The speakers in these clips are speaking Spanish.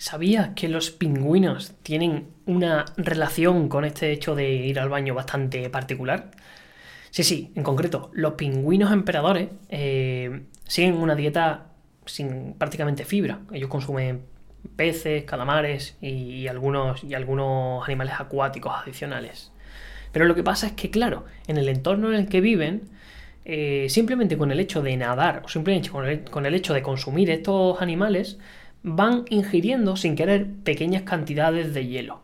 ¿Sabías que los pingüinos tienen una relación con este hecho de ir al baño bastante particular? Sí, sí, en concreto, los pingüinos emperadores eh, siguen una dieta sin prácticamente fibra. Ellos consumen peces, calamares y, algunos, y algunos animales acuáticos adicionales. Pero lo que pasa es que, claro, en el entorno en el que viven, eh, simplemente con el hecho de nadar o simplemente con el hecho de consumir estos animales, van ingiriendo sin querer pequeñas cantidades de hielo.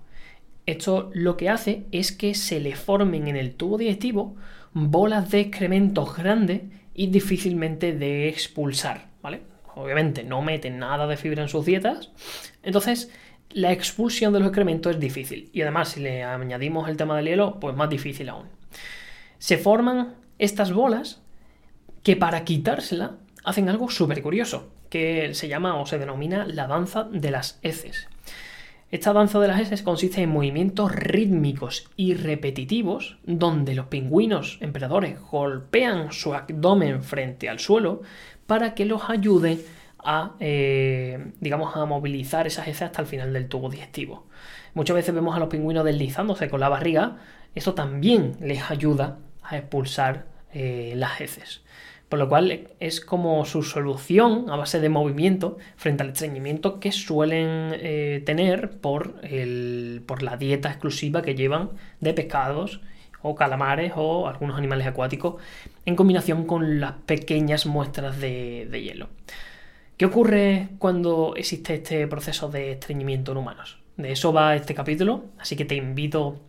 Esto lo que hace es que se le formen en el tubo digestivo bolas de excrementos grandes y difícilmente de expulsar, ¿vale? Obviamente no meten nada de fibra en sus dietas, entonces la expulsión de los excrementos es difícil y además si le añadimos el tema del hielo, pues más difícil aún. Se forman estas bolas que para quitársela hacen algo súper curioso que se llama o se denomina la danza de las heces. Esta danza de las heces consiste en movimientos rítmicos y repetitivos donde los pingüinos emperadores golpean su abdomen frente al suelo para que los ayude a, eh, digamos, a movilizar esas heces hasta el final del tubo digestivo. Muchas veces vemos a los pingüinos deslizándose con la barriga, esto también les ayuda a expulsar eh, las heces. Por lo cual es como su solución a base de movimiento frente al estreñimiento que suelen eh, tener por, por la dieta exclusiva que llevan de pescados o calamares o algunos animales acuáticos en combinación con las pequeñas muestras de, de hielo. ¿Qué ocurre cuando existe este proceso de estreñimiento en humanos? De eso va este capítulo, así que te invito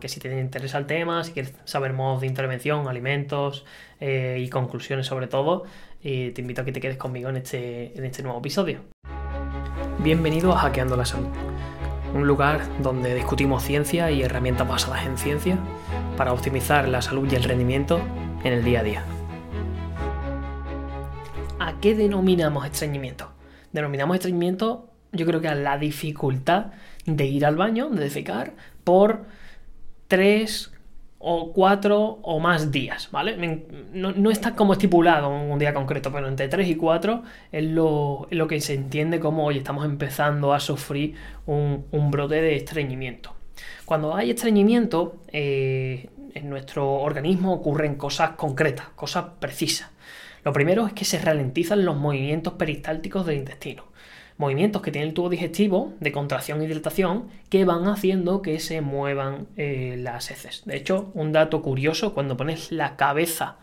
que si te interesa el tema, si quieres saber modos de intervención, alimentos eh, y conclusiones sobre todo, te invito a que te quedes conmigo en este, en este nuevo episodio. Bienvenido a Hackeando la Salud, un lugar donde discutimos ciencia y herramientas basadas en ciencia para optimizar la salud y el rendimiento en el día a día. ¿A qué denominamos estreñimiento? Denominamos estreñimiento yo creo que a la dificultad de ir al baño, de defecar, por tres o cuatro o más días, ¿vale? No, está como estipulado un día concreto, pero entre tres y cuatro es lo, que se entiende como, oye, estamos empezando a sufrir un, brote de estreñimiento. Cuando hay estreñimiento, eh, en nuestro organismo ocurren cosas concretas, cosas precisas. Lo primero es que se ralentizan los movimientos peristálticos del intestino movimientos que tiene el tubo digestivo de contracción y dilatación que van haciendo que se muevan eh, las heces. De hecho, un dato curioso, cuando pones la cabeza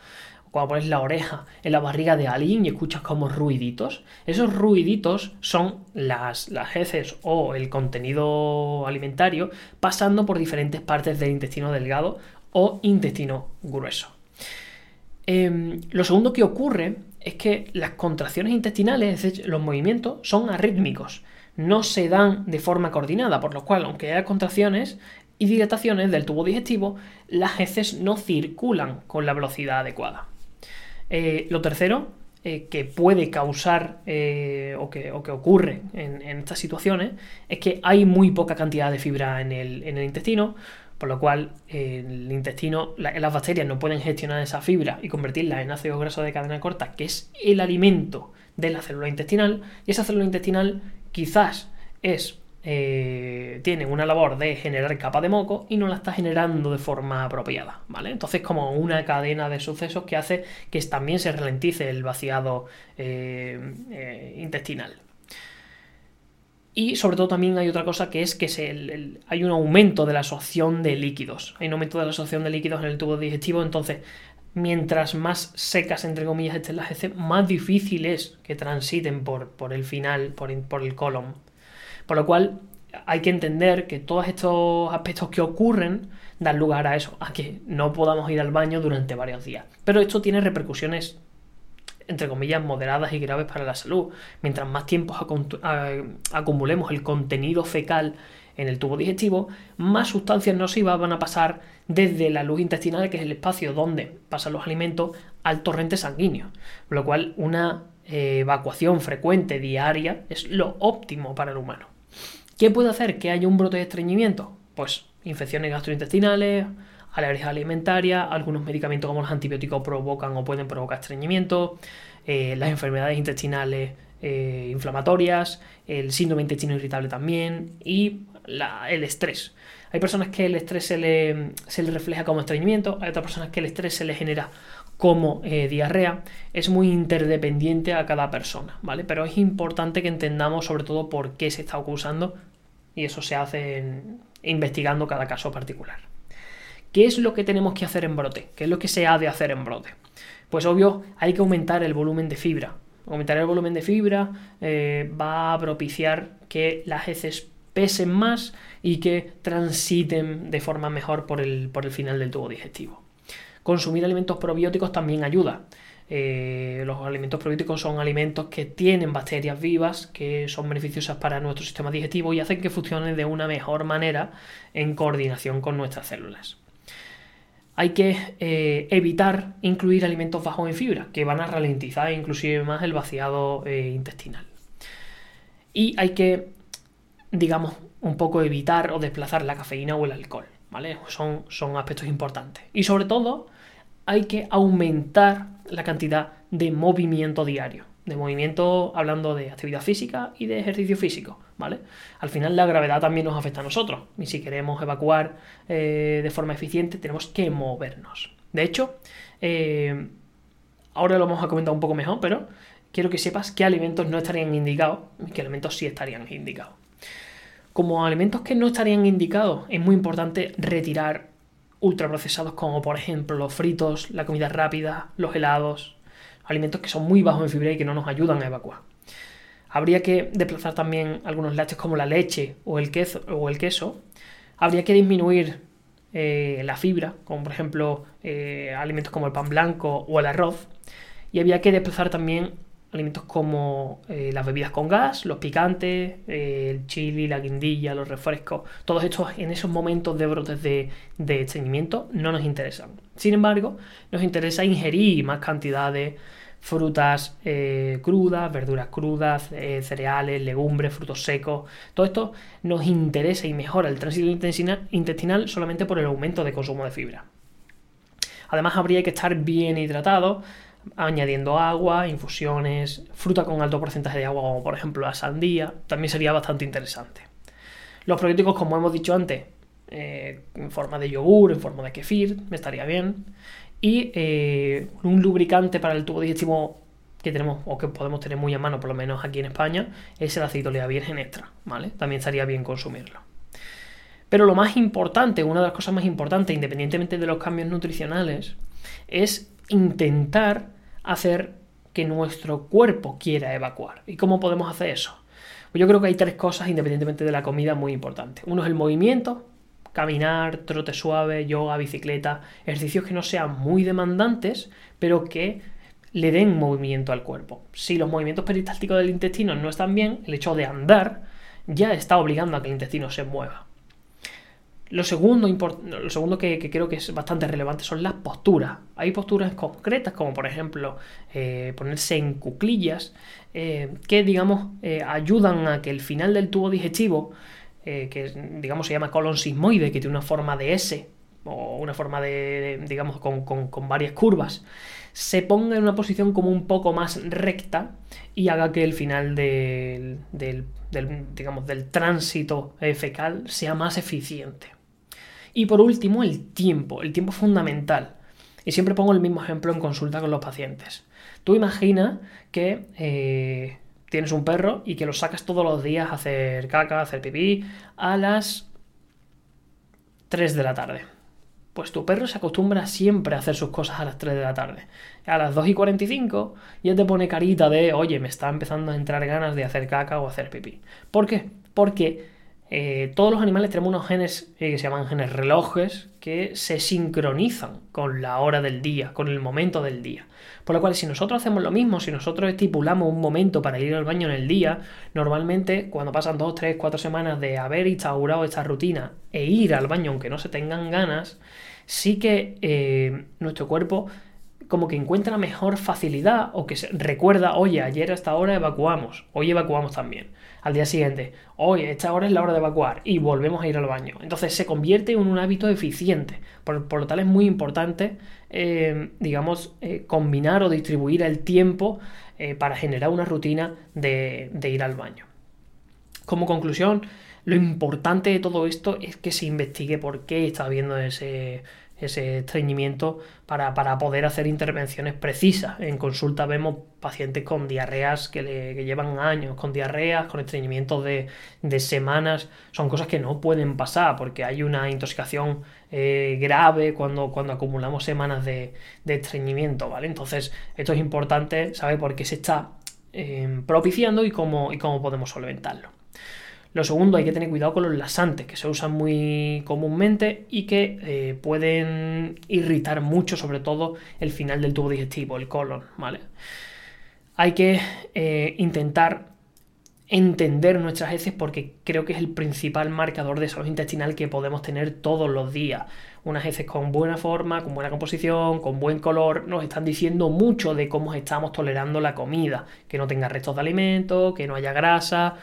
cuando pones la oreja en la barriga de alguien y escuchas como ruiditos, esos ruiditos son las, las heces o el contenido alimentario pasando por diferentes partes del intestino delgado o intestino grueso. Em, lo segundo que ocurre es que las contracciones intestinales, los movimientos, son arrítmicos, no se dan de forma coordinada, por lo cual, aunque haya contracciones y dilataciones del tubo digestivo, las heces no circulan con la velocidad adecuada. Eh, lo tercero, eh, que puede causar eh, o, que, ocurre en, estas situaciones, es que hay muy poca cantidad de fibra en el intestino, por lo cual el intestino, las bacterias no pueden gestionar esa fibra y convertirla en ácido graso de cadena corta, que es el alimento de la célula intestinal, y esa célula intestinal quizás es eh, tiene una labor de generar capa de moco y no la está generando de forma apropiada, ¿vale? Entonces como una cadena de sucesos que hace que también se ralentice el vaciado eh, eh, intestinal. Y sobre todo también hay otra cosa que es que hay un aumento de la absorción de líquidos. Hay un aumento de la absorción de líquidos en el tubo digestivo, entonces mientras más secas, entre comillas, estén las heces, más difícil es que transiten por, por el final, por, por el colon. Por lo cual hay que entender que todos estos aspectos que ocurren dan lugar a eso, a que no podamos ir al baño durante varios días. Pero esto tiene repercusiones entre comillas, moderadas y graves para la salud. Mientras más tiempo acumulemos el contenido fecal en el tubo digestivo, más sustancias nocivas van a pasar desde la luz intestinal, que es el espacio donde pasan los alimentos, al torrente sanguíneo. Lo cual, una eh, evacuación frecuente diaria es lo óptimo para el humano. ¿Qué puede hacer que haya un brote de estreñimiento? Pues infecciones gastrointestinales, alergias alimentarias, algunos medicamentos como los antibióticos provocan o pueden provocar estreñimiento, eh, las enfermedades intestinales eh, inflamatorias, el síndrome intestino irritable también y el estrés. Hay personas que el estrés se le, se le, refleja como estreñimiento, hay otras personas que el estrés se le genera como eh, diarrea. Es muy interdependiente a cada persona, ¿vale? Pero es importante que entendamos sobre todo por qué se está acusando y eso se hace investigando cada caso particular. ¿Qué es lo que tenemos que hacer en brote? ¿Qué es lo que se ha de hacer en brote? Pues obvio, hay que aumentar el volumen de fibra. Aumentar el volumen de fibra eh, va a propiciar que las heces pesen más y que transiten de forma mejor por el, por el final del tubo digestivo. Consumir alimentos probióticos también ayuda. Eh, los alimentos probióticos son alimentos que tienen bacterias vivas que son beneficiosas para nuestro sistema digestivo y hacen que funcione de una mejor manera en coordinación con nuestras células. Hay que eh, evitar incluir alimentos bajos en fibra, que van a ralentizar inclusive más el vaciado eh, intestinal. Y hay que digamos, un poco evitar o desplazar la cafeína o el alcohol, ¿vale? Son, son aspectos importantes. Y sobre todo, hay que aumentar la cantidad de movimiento diario. De movimiento hablando de actividad física y de ejercicio físico, ¿vale? Al final la gravedad también nos afecta a nosotros. Y si queremos evacuar eh, de forma eficiente, tenemos que movernos. De hecho, eh, ahora lo vamos a comentar un poco mejor, pero quiero que sepas qué alimentos no estarían indicados y qué alimentos sí estarían indicados. Como alimentos que no estarían indicados, es muy importante retirar ultraprocesados como por ejemplo los fritos, la comida rápida, los helados, alimentos que son muy bajos en fibra y que no nos ayudan a evacuar. Habría que desplazar también algunos lácteos como la leche o el queso. O el queso. Habría que disminuir eh, la fibra, como por ejemplo eh, alimentos como el pan blanco o el arroz. Y había que desplazar también alimentos como eh, las bebidas con gas, los picantes, el chili, la guindilla, los refrescos, todos estos en esos momentos de brotes de, estreñimiento no nos interesan. Sin embargo, nos interesa ingerir más cantidad de frutas eh, crudas, verduras crudas, cereales, legumbres, frutos secos. Todo esto nos interesa y mejora el tránsito intestinal solamente por el aumento de consumo de fibra. Además, habría que estar bien hidratado, añadiendo agua, infusiones, fruta con alto porcentaje de agua, como por ejemplo la sandía, también sería bastante interesante. Los probióticos, como hemos dicho antes, eh, en forma de yogur, en forma de kefir, estaría bien. Y eh, un lubricante para el tubo digestivo que tenemos o que podemos tener muy a mano, por lo menos aquí en España, es el oliva virgen extra, ¿vale? También estaría bien consumirlo. Pero lo más importante, una de las cosas más importantes, independientemente de los cambios nutricionales, es intentar hacer que nuestro cuerpo quiera evacuar. ¿Y cómo podemos hacer eso? Pues yo creo que hay tres cosas, independientemente de la comida, muy importantes. Uno es el movimiento, caminar, trote suave, yoga, bicicleta, ejercicios que no sean muy demandantes, pero que le den movimiento al cuerpo. Si los movimientos peristálticos del intestino no están bien, el hecho de andar ya está obligando a que el intestino se mueva. Lo segundo, lo segundo que, creo que es bastante relevante son las posturas. Hay posturas concretas, como por ejemplo eh, ponerse en cuclillas, eh, que digamos eh, ayudan a que el final del tubo digestivo, que digamos se llama colon sismoide, que tiene una forma de S, o una forma de, digamos, con, varias curvas, se ponga en una posición como un poco más recta y haga que el final del, del digamos, del tránsito fecal sea más eficiente. Y por último, el tiempo, el tiempo fundamental. Y siempre pongo el mismo ejemplo en consulta con los pacientes. Tú imagina que eh, tienes un perro y que lo sacas todos los días a hacer caca, a hacer pipí, a las 3 de la tarde. Pues tu perro se acostumbra siempre a hacer sus cosas a las 3 de la tarde. A las 2 y 45 ya te pone carita de, oye, me está empezando a entrar ganas de hacer caca o hacer pipí. ¿Por qué? Porque eh, todos los animales tenemos unos genes eh, que se llaman genes relojes que se sincronizan con la hora del día, con el momento del día. Por lo cual, si nosotros hacemos lo mismo, si nosotros estipulamos un momento para ir al baño en el día, normalmente cuando pasan 2, 3, 4 semanas de haber instaurado esta rutina e ir al baño aunque no se tengan ganas, sí que eh, nuestro cuerpo como que encuentra mejor facilidad o que recuerda, oye, ayer a esta hora evacuamos, hoy evacuamos también al día siguiente, hoy, esta hora es la hora de evacuar y volvemos a ir al baño. Entonces se convierte en un hábito eficiente. Por, lo tal es muy importante, eh, digamos, eh, combinar o distribuir el tiempo eh, para generar una rutina de, de ir al baño. Como conclusión, lo importante de todo esto es que se investigue por qué está habiendo ese, ese estreñimiento para, poder hacer intervenciones precisas. En consulta vemos pacientes con diarreas que, le, llevan años, con diarreas, con estreñimientos de, semanas. Son cosas que no pueden pasar porque hay una intoxicación eh, grave cuando, cuando acumulamos semanas de, estreñimiento, ¿vale? Entonces, esto es importante saber por qué se está eh, propiciando y cómo, y cómo podemos solventarlo. Lo segundo, hay que tener cuidado con los lasantes, que se usan muy comúnmente y que eh, pueden irritar mucho, sobre todo el final del tubo digestivo, el colon, ¿vale? Hay que eh, intentar entender nuestras heces porque creo que es el principal marcador de salud intestinal que podemos tener todos los días. Unas heces con buena forma, con buena composición, con buen color, nos están diciendo mucho de cómo estamos tolerando la comida, que no tenga restos de alimentos, que no haya grasa,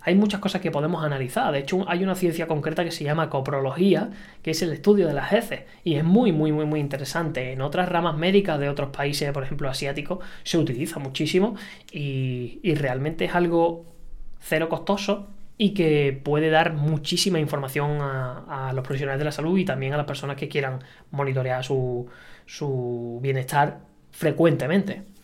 hay muchas cosas que podemos analizar. De hecho, hay una ciencia concreta que se llama coprología, que es el estudio de las heces. Y es muy, muy, muy, muy interesante. En otras ramas médicas de otros países, por ejemplo asiáticos, se utiliza muchísimo y, realmente es algo cero costoso y que puede dar muchísima información a, los profesionales de la salud y también a las personas que quieran monitorear su, su bienestar frecuentemente.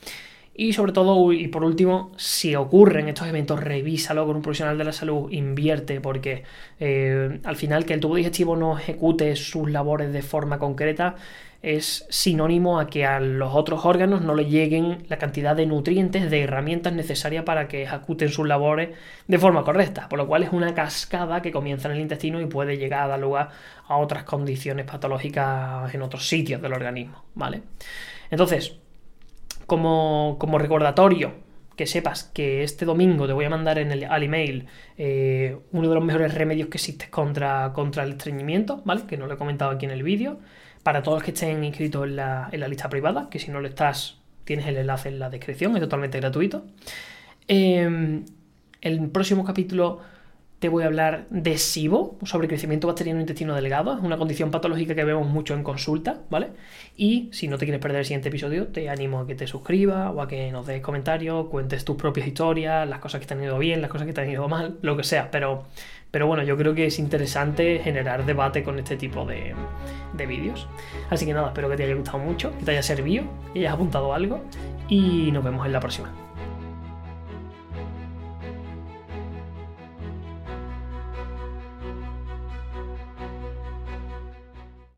Y sobre todo, y por último, si ocurren estos eventos, revísalo con un profesional de la salud, invierte, porque eh, al final que el tubo digestivo no ejecute sus labores de forma concreta es sinónimo a que a los otros órganos no le lleguen la cantidad de nutrientes, de herramientas necesarias para que ejecuten sus labores de forma correcta, por lo cual es una cascada que comienza en el intestino y puede llegar a dar lugar a otras condiciones patológicas en otros sitios del organismo, ¿vale? Entonces, como, recordatorio, que sepas que este domingo te voy a mandar en el, al email eh, uno de los mejores remedios que existe contra, contra el estreñimiento, ¿vale? Que no lo he comentado aquí en el vídeo. Para todos los que estén inscritos en la, lista privada, que si no lo estás, tienes el enlace en la descripción, es totalmente gratuito. Eh, el próximo capítulo te voy a hablar de SIBO, sobre crecimiento bacteriano intestino delgado. Es una condición patológica que vemos mucho en consulta, ¿vale? Y si no te quieres perder el siguiente episodio, te animo a que te suscribas o a que nos des comentarios, cuentes tus propias historias, las cosas que te han ido bien, las cosas que te han ido mal, lo que sea. Pero, pero bueno, yo creo que es interesante generar debate con este tipo de, de vídeos. Así que nada, espero que te haya gustado mucho, que te haya servido, que hayas apuntado algo y nos vemos en la próxima.